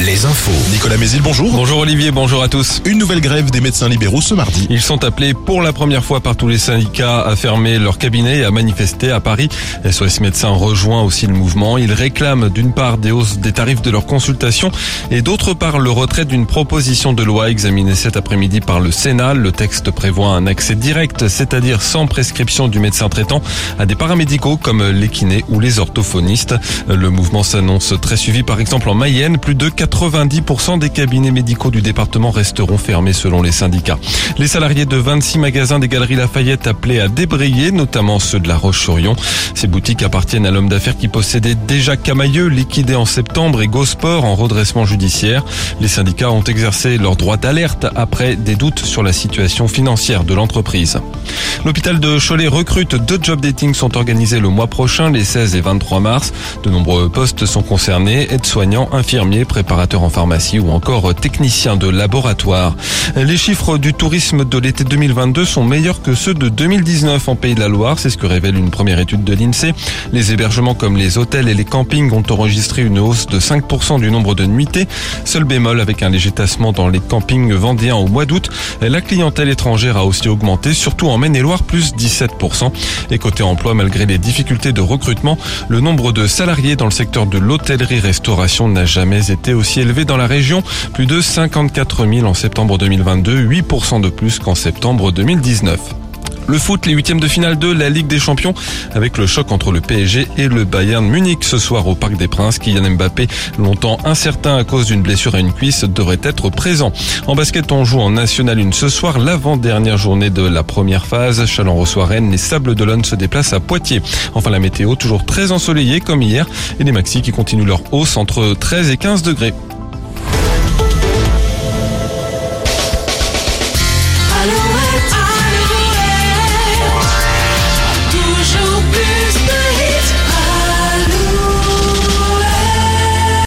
Les infos. Nicolas Mézil, bonjour. Bonjour Olivier, bonjour à tous. Une nouvelle grève des médecins libéraux ce mardi. Ils sont appelés pour la première fois par tous les syndicats à fermer leur cabinet et à manifester à Paris. SOS Médecins rejoint aussi le mouvement. Ils réclament d'une part des hausses des tarifs de leurs consultations et d'autre part le retrait d'une proposition de loi examinée cet après-midi par le Sénat. Le texte prévoit un accès direct, c'est-à-dire sans prescription du médecin traitant, à des paramédicaux comme les kinés ou les orthophonistes. Le mouvement s'annonce très suivi par exemple en Mayenne. Plus de 90% des cabinets médicaux du département resteront fermés selon les syndicats. Les salariés de 26 magasins des Galeries Lafayette appelés à débrayer, notamment ceux de la Roche-sur-Yon. Ces boutiques appartiennent à l'homme d'affaires qui possédait déjà Camailleux, liquidé en septembre, et Gosport en redressement judiciaire. Les syndicats ont exercé leur droit d'alerte après des doutes sur la situation financière de l'entreprise. L'hôpital de Cholet recrute. Deux job dating sont organisés le mois prochain, les 16 et 23 mars. De nombreux postes sont concernés, aides-soignants, infirmiers, préparateurs en pharmacie ou encore techniciens de laboratoire. Les chiffres du tourisme de l'été 2022 sont meilleurs que ceux de 2019 en Pays de la Loire, c'est ce que révèle une première étude de l'INSEE. Les hébergements comme les hôtels et les campings ont enregistré une hausse de 5% du nombre de nuitées. Seul bémol avec un léger tassement dans les campings vendéens au mois d'août. La clientèle étrangère a aussi augmenté, surtout en Maine-et-Loire, plus 17%. Et côté emploi, malgré les difficultés de recrutement, le nombre de salariés dans le secteur de l'hôtellerie-restauration n'a jamais été aussi élevé dans la région. Plus de 54 000 en septembre 2022, 8% de plus qu'en septembre 2019. Le foot, les huitièmes de finale de la Ligue des Champions, avec le choc entre le PSG et le Bayern Munich ce soir au Parc des Princes. Kylian Mbappé, longtemps incertain à cause d'une blessure à une cuisse, devrait être présent. En basket, on joue en National 1 ce soir, l'avant-dernière journée de la première phase. Chalon reçoit Rennes, les Sables d'Olonne se déplacent à Poitiers. Enfin, la météo, toujours très ensoleillée comme hier, et les maxis qui continuent leur hausse entre 13 et 15 degrés.